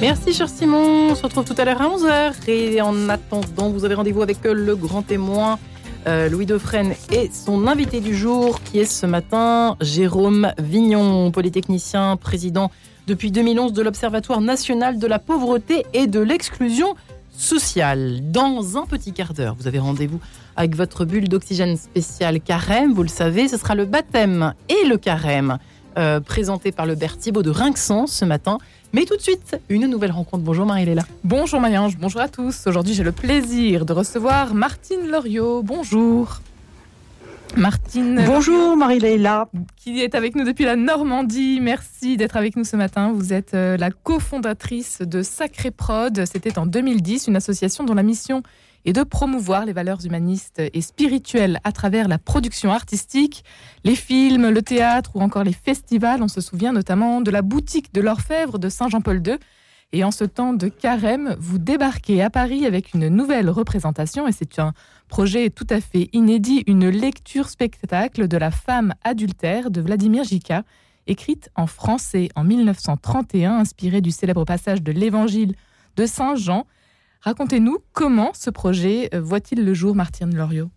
Merci cher Simon, on se retrouve tout à l'heure à 11h et en attendant vous avez rendez-vous avec le grand témoin euh, Louis Defresne et son invité du jour qui est ce matin Jérôme Vignon, polytechnicien, président depuis 2011 de l'Observatoire national de la pauvreté et de l'exclusion sociale. Dans un petit quart d'heure, vous avez rendez-vous avec votre bulle d'oxygène spéciale carême, vous le savez, ce sera le baptême et le carême euh, présenté par le Thibault de Rinxan ce matin. Mais tout de suite, une nouvelle rencontre. Bonjour Marie-Léla. Bonjour Mayange, bonjour à tous. Aujourd'hui, j'ai le plaisir de recevoir Martine Loriot. Bonjour. Martine. Bonjour Marie-Léla. Qui est avec nous depuis la Normandie. Merci d'être avec nous ce matin. Vous êtes euh, la cofondatrice de Sacré Prod. C'était en 2010, une association dont la mission et de promouvoir les valeurs humanistes et spirituelles à travers la production artistique, les films, le théâtre ou encore les festivals. On se souvient notamment de la boutique de l'Orfèvre de Saint-Jean-Paul II. Et en ce temps de carême, vous débarquez à Paris avec une nouvelle représentation, et c'est un projet tout à fait inédit, une lecture spectacle de la femme adultère de Vladimir Jika, écrite en français en 1931, inspirée du célèbre passage de l'Évangile de Saint Jean, Racontez-nous comment ce projet euh, voit-il le jour, Martine Loriot?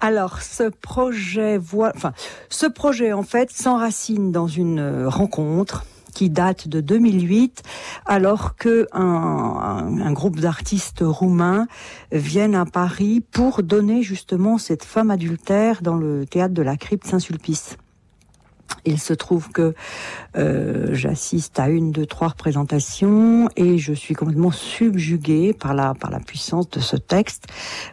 Alors, ce projet, voit, enfin, ce projet en fait s'enracine dans une euh, rencontre qui date de 2008, alors que un, groupe d'artistes roumains viennent à Paris pour donner justement cette femme adultère dans le théâtre de la crypte Saint-Sulpice. Il se trouve que euh, j'assiste à une, deux, trois représentations et je suis complètement subjuguée par la par la puissance de ce texte.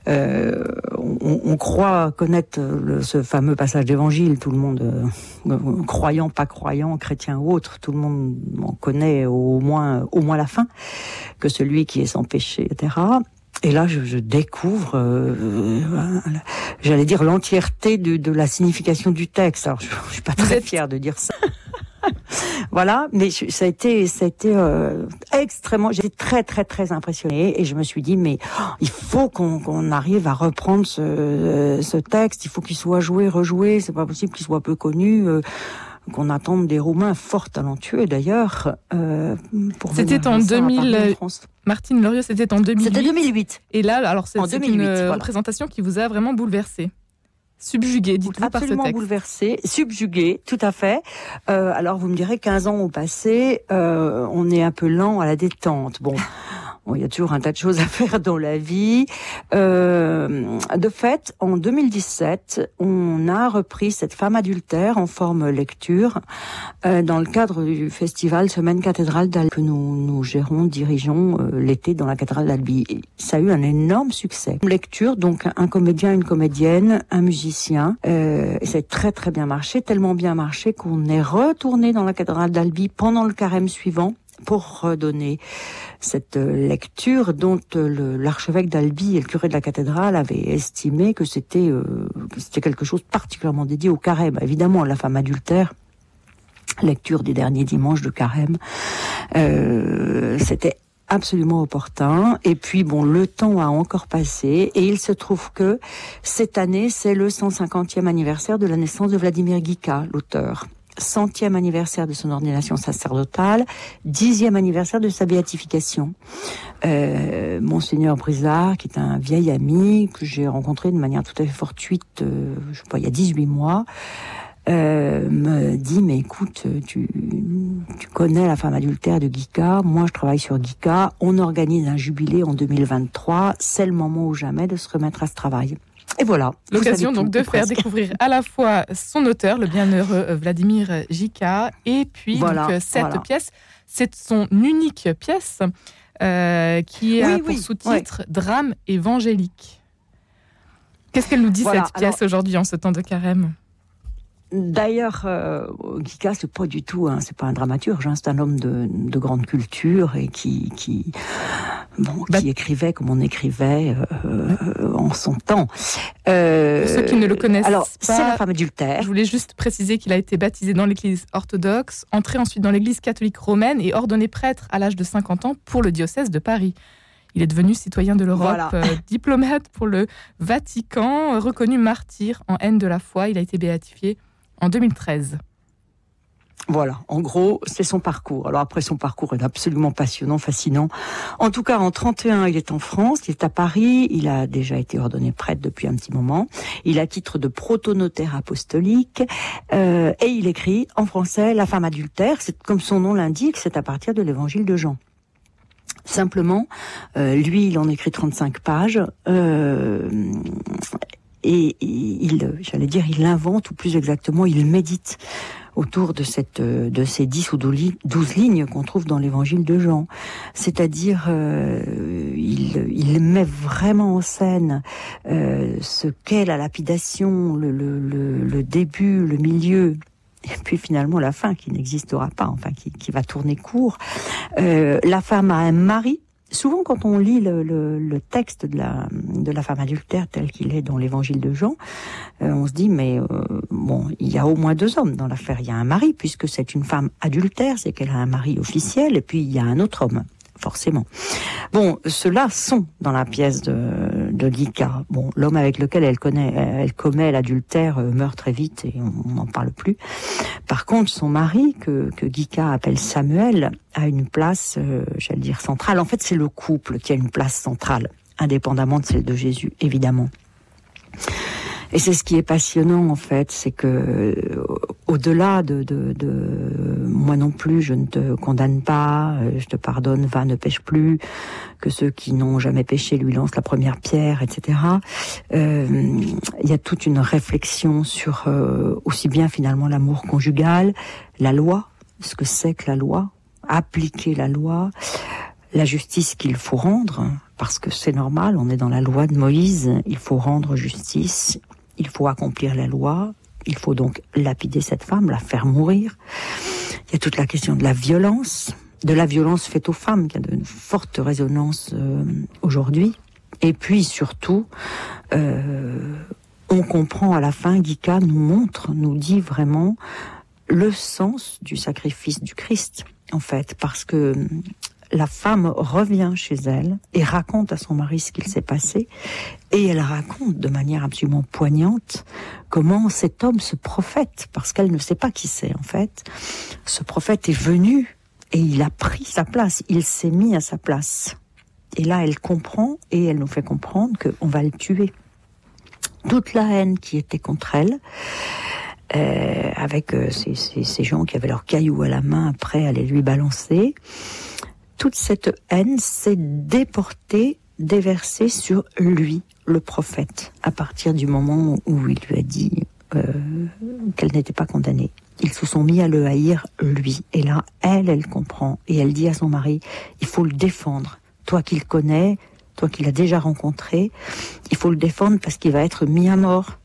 Euh, on, croit connaître ce fameux passage d'évangile, tout le monde, euh, croyant, pas croyant, chrétien ou autre, tout le monde en connaît au moins au moins la fin, que celui qui est sans péché, etc. Et là, je, je découvre, euh, euh, j'allais dire l'entièreté de, de, la signification du texte. Alors, je, je suis pas très fière de dire ça. voilà, mais ça a été, ça a été euh, extrêmement. J'étais très, très, très impressionnée et je me suis dit, mais oh, il faut qu'on qu arrive à reprendre ce, euh, ce texte. Il faut qu'il soit joué, rejoué. C'est pas possible qu'il soit peu connu. Euh, qu'on attende des Roumains fort talentueux d'ailleurs. Euh, c'était en 2000. Martine Loriot, c'était en 2008. C'était 2008. Et là, alors c'est une voilà. représentation qui vous a vraiment bouleversé. Subjugué, dites-vous par ce texte. Absolument bouleversé, subjugué, tout à fait. Euh, alors vous me direz, 15 ans ont passé, euh, on est un peu lent à la détente. Bon, Bon, il y a toujours un tas de choses à faire dans la vie. Euh, de fait, en 2017, on a repris cette femme adultère en forme lecture euh, dans le cadre du festival Semaine cathédrale d'Albi que nous, nous gérons, dirigeons euh, l'été dans la cathédrale d'Albi. Ça a eu un énorme succès. Lecture, donc un comédien, une comédienne, un musicien. Euh, et ça a très très bien marché, tellement bien marché qu'on est retourné dans la cathédrale d'Albi pendant le carême suivant pour redonner cette lecture dont l'archevêque d'Albi et le curé de la cathédrale avaient estimé que c'était euh, quelque chose particulièrement dédié au carême. Évidemment, la femme adultère, lecture des derniers dimanches de carême, euh, c'était absolument opportun. Et puis bon, le temps a encore passé et il se trouve que cette année, c'est le 150e anniversaire de la naissance de Vladimir Guica, l'auteur centième anniversaire de son ordination sacerdotale, dixième anniversaire de sa béatification. Euh, Monseigneur Brizard, qui est un vieil ami que j'ai rencontré de manière tout à fait fortuite, euh, je sais pas, il y a 18 mois, euh, me dit mais écoute, tu, tu connais la femme adultère de Guica, moi je travaille sur Guica, on organise un jubilé en 2023, c'est le moment ou jamais de se remettre à ce travail. Et voilà. L'occasion donc de faire presque. découvrir à la fois son auteur, le bienheureux euh, Vladimir Jika, et puis voilà, donc, cette voilà. pièce. C'est son unique pièce euh, qui a oui, pour oui, sous-titre ouais. Drame évangélique. Qu'est-ce qu'elle nous dit voilà, cette pièce aujourd'hui en ce temps de carême? D'ailleurs, euh, Kika, c'est pas du tout, hein, c'est pas un dramaturge, hein, c'est un homme de, de, grande culture et qui, qui, bon, bah, qui écrivait comme on écrivait euh, en son temps. Euh, Pour ceux qui ne le connaissent alors, pas, c'est la femme adultère. Je voulais juste préciser qu'il a été baptisé dans l'Église orthodoxe, entré ensuite dans l'Église catholique romaine et ordonné prêtre à l'âge de 50 ans pour le diocèse de Paris. Il est devenu citoyen de l'Europe, voilà. euh, diplomate pour le Vatican, reconnu martyr en haine de la foi. Il a été béatifié en 2013. Voilà, en gros, c'est son parcours. Alors après, son parcours est absolument passionnant, fascinant. En tout cas, en 31, il est en France, il est à Paris, il a déjà été ordonné prêtre depuis un petit moment. Il a titre de protonotaire apostolique euh, et il écrit en français La femme adultère. C'est comme son nom l'indique, c'est à partir de l'évangile de Jean. Simplement, euh, lui, il en écrit 35 pages. Euh, et il, j'allais dire, il invente, ou plus exactement, il médite autour de cette de ces 10 ou 12 lignes qu'on trouve dans l'évangile de Jean. C'est-à-dire euh, il, il met vraiment en scène euh, ce qu'est la lapidation, le, le, le, le, début, le milieu. Et puis finalement la fin qui n'existera pas, enfin qui, qui va tourner court. Euh, la femme a un mari souvent quand on lit le, texte de la, de la femme adultère tel qu'il est dans l'évangile de Jean, euh, on se dit mais euh, bon, il y a au moins deux hommes dans l'affaire. Il y a un mari puisque c'est une femme adultère, c'est qu'elle a un mari officiel, et puis il y a un autre homme forcément. Bon, ceux-là sont dans la pièce de, de Lika. Bon, l'homme avec lequel elle connaît, elle commet l'adultère euh, meurt très vite et on n'en parle plus. Par contre, son mari, que, que Gika appelle Samuel, a une place, euh, j'allais dire centrale. En fait, c'est le couple qui a une place centrale, indépendamment de celle de Jésus, évidemment. Et c'est ce qui est passionnant en fait, c'est que euh, au-delà de, de, de, moi non plus, je ne te condamne pas, euh, je te pardonne, va, ne pêche plus, que ceux qui n'ont jamais péché lui lancent la première pierre, etc. Euh, il y a toute une réflexion sur euh, aussi bien finalement l'amour conjugal, la loi, ce que c'est que la loi, appliquer la loi, la justice qu'il faut rendre, parce que c'est normal, on est dans la loi de Moïse, il faut rendre justice, il faut accomplir la loi, il faut donc lapider cette femme, la faire mourir. Il y a toute la question de la violence, de la violence faite aux femmes, qui a de forte résonance euh, aujourd'hui. Et puis surtout, euh, on comprend à la fin, Guika nous montre, nous dit vraiment le sens du sacrifice du Christ, en fait, parce que la femme revient chez elle et raconte à son mari ce qu'il s'est passé. Et elle raconte de manière absolument poignante comment cet homme, ce prophète, parce qu'elle ne sait pas qui c'est en fait, ce prophète est venu et il a pris sa place, il s'est mis à sa place. Et là, elle comprend et elle nous fait comprendre qu'on va le tuer. Toute la haine qui était contre elle, euh, avec euh, ces, ces, ces, gens qui avaient leurs cailloux à la main, prêts à les lui balancer, toute cette haine s'est déportée, déversée sur lui, le prophète, à partir du moment où il lui a dit euh, qu'elle n'était pas condamnée. Ils se sont mis à le haïr, lui. Et là, elle, elle comprend. Et elle dit à son mari, il faut le défendre. Toi qui le connais, toi qui l'as déjà rencontré, il faut le défendre parce qu'il va être mis à mort.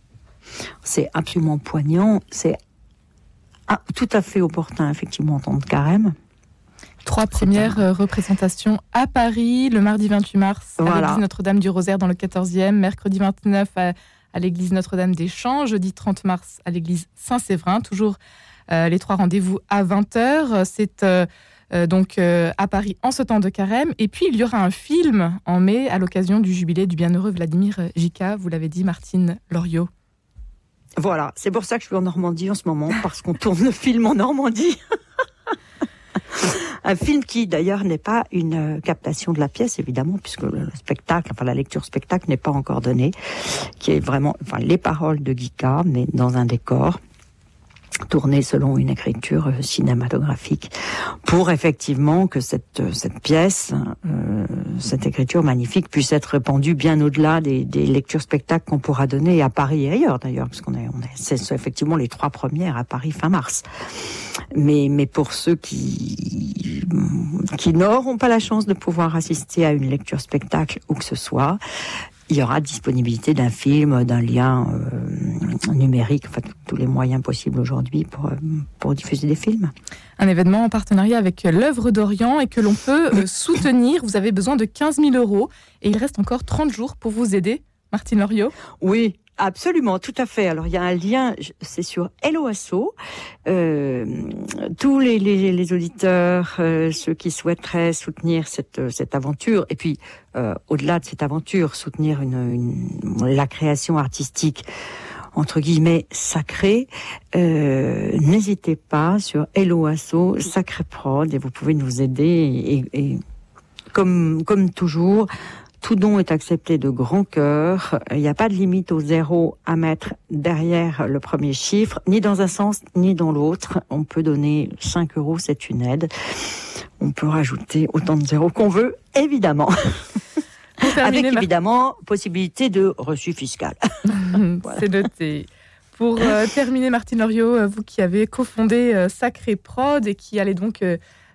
C'est absolument poignant. C'est ah, tout à fait opportun, effectivement, en temps de carême. Trois premières euh, représentations à Paris, le mardi 28 mars à l'église Notre-Dame du Rosaire dans le 14e, mercredi 29 à, à l'église Notre-Dame des Champs, jeudi 30 mars à l'église Saint-Séverin, toujours euh, les trois rendez-vous à 20h. C'est euh, euh, donc à Paris en ce temps de carême. Et puis il y aura un film en mai à l'occasion du jubilé du bienheureux Vladimir Jika, vous l'avez dit, Martine Loriot. Voilà, c'est pour ça que je suis en Normandie en ce moment, parce qu'on tourne le film en Normandie. Un film qui d'ailleurs n'est pas une euh, captation de la pièce, évidemment, puisque le le spectacle, enfin la lecture spectacle n'est pas encore donnée, qui est vraiment, enfin les paroles de Guika, mais dans un décor tourné selon une écriture cinématographique pour effectivement que cette cette pièce euh, cette écriture magnifique puisse être répandue bien au-delà des, des lectures spectacles qu'on pourra donner à Paris et ailleurs d'ailleurs parce qu'on est on est c'est effectivement les trois premières à Paris fin mars. Mais mais pour ceux qui qui n'auront pas la chance de pouvoir assister à une lecture spectacle ou que ce soit il y aura disponibilité d'un film, d'un lien euh, numérique, enfin tous les moyens possibles aujourd'hui pour, euh, pour diffuser des films. Un événement en partenariat avec l'œuvre d'Orient et que l'on peut euh, soutenir. Vous avez besoin de 15 000 euros et il reste encore 30 jours pour vous aider. Martine Loriot. Oui, absolument, tout à fait. Alors il y a un lien, c'est sur Helloasso. Euh, tous les, les, les auditeurs, euh, ceux qui souhaiteraient soutenir cette, euh, cette aventure, et puis euh, au-delà de cette aventure, soutenir une, une- la création artistique entre guillemets sacré, euh, n'hésitez pas sur Hello Asso, Sacré Prod, et vous pouvez nous aider. Et, et comme, comme toujours, tout don est accepté de grand cœur. Il n'y a pas de limite au zéro à mettre derrière le premier chiffre, ni dans un sens, ni dans l'autre. On peut donner 5 euros, c'est une aide. On peut rajouter autant de zéros qu'on veut, évidemment. Avec évidemment possibilité de reçu fiscal. C'est noté. Pour euh, terminer, Martine Loriot, euh, vous qui avez cofondé euh, Sacré Prod et qui allez donc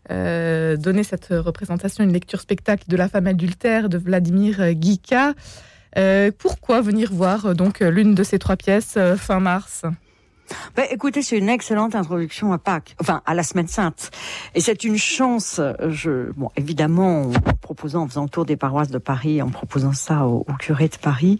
donner cette représentation, une lecture spectacle de la femme adultère de Vladimir Guica. pourquoi venir voir donc l'une de ces trois pièces fin mars? Ben, écoutez, c'est une excellente introduction à Pâques, enfin à la Semaine Sainte, et c'est une chance. Bon, évidemment, en proposant, en faisant le tour des paroisses de Paris, en proposant ça au, curé de Paris,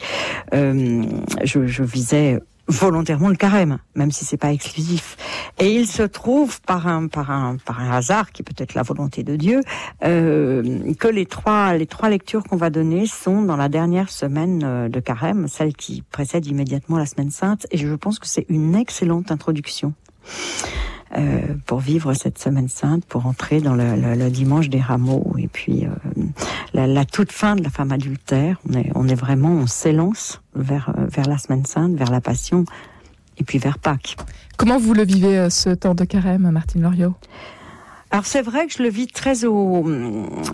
euh, je visais volontairement le carême, même si c'est pas exclusif. Et il se trouve par un par un par un hasard qui peut être la volonté de Dieu euh, que les trois les trois lectures qu'on va donner sont dans la dernière semaine euh, de carême, celle qui précède immédiatement la semaine sainte. Et je pense que c'est une excellente introduction. Euh, pour vivre cette semaine sainte, pour entrer dans le, le, dimanche des rameaux et puis euh, la, la, toute fin de la femme adultère. On est, on est vraiment, on s'élance vers, euh, vers la semaine sainte, vers la passion et puis vers Pâques. Comment vous le vivez ce temps de carême, Martine Loriot? Alors c'est vrai que je le vis très au,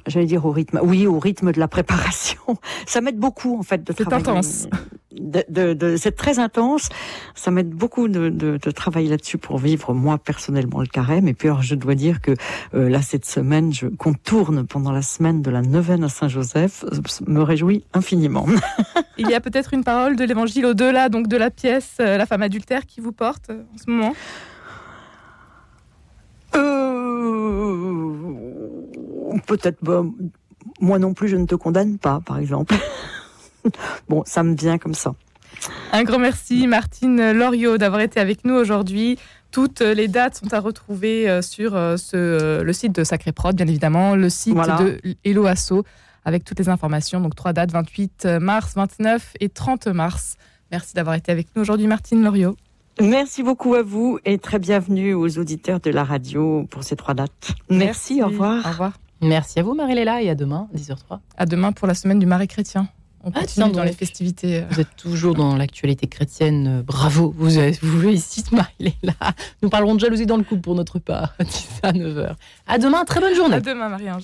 j'allais dire au rythme, oui, au rythme de la préparation. Ça m'aide beaucoup en fait de travailler. C'est intense. De, de, de c'est très intense. Ça m'aide beaucoup de, de, travailler là-dessus pour vivre moi personnellement le carême. Et puis alors je dois dire que euh, là cette semaine, je contourne pendant la semaine de la neuvaine à Saint-Joseph, me réjouit infiniment. Il y a peut-être une parole de l'Évangile au-delà donc de la pièce euh, La femme adultère qui vous porte euh, en ce moment. peut-être moi non plus je ne te condamne pas, par exemple. bon, ça me vient comme ça. Un grand merci Martine Loriot d'avoir été avec nous aujourd'hui. Toutes les dates sont à retrouver euh, sur euh, ce, euh, le site de Sacré Prod, bien évidemment, le site de Hello Asso, avec toutes les informations. Donc trois dates, 28 mars, 29 et 30 mars. Merci d'avoir été avec nous aujourd'hui, Martine Loriot. Merci beaucoup à vous et très bienvenue aux auditeurs de la radio pour ces trois dates. Merci, au revoir. Au revoir. Merci à vous Marie-Léla et à demain, 10h03. À demain pour la semaine du Marais chrétien. On ah, continue dans les festivités. Vous êtes toujours dans l'actualité chrétienne. Bravo, vous, vous réussissez Marie-Léla. Nous parlerons de jalousie dans le couple pour notre part, 10 à 9h. À demain, très bonne journée. À demain Marie-Ange.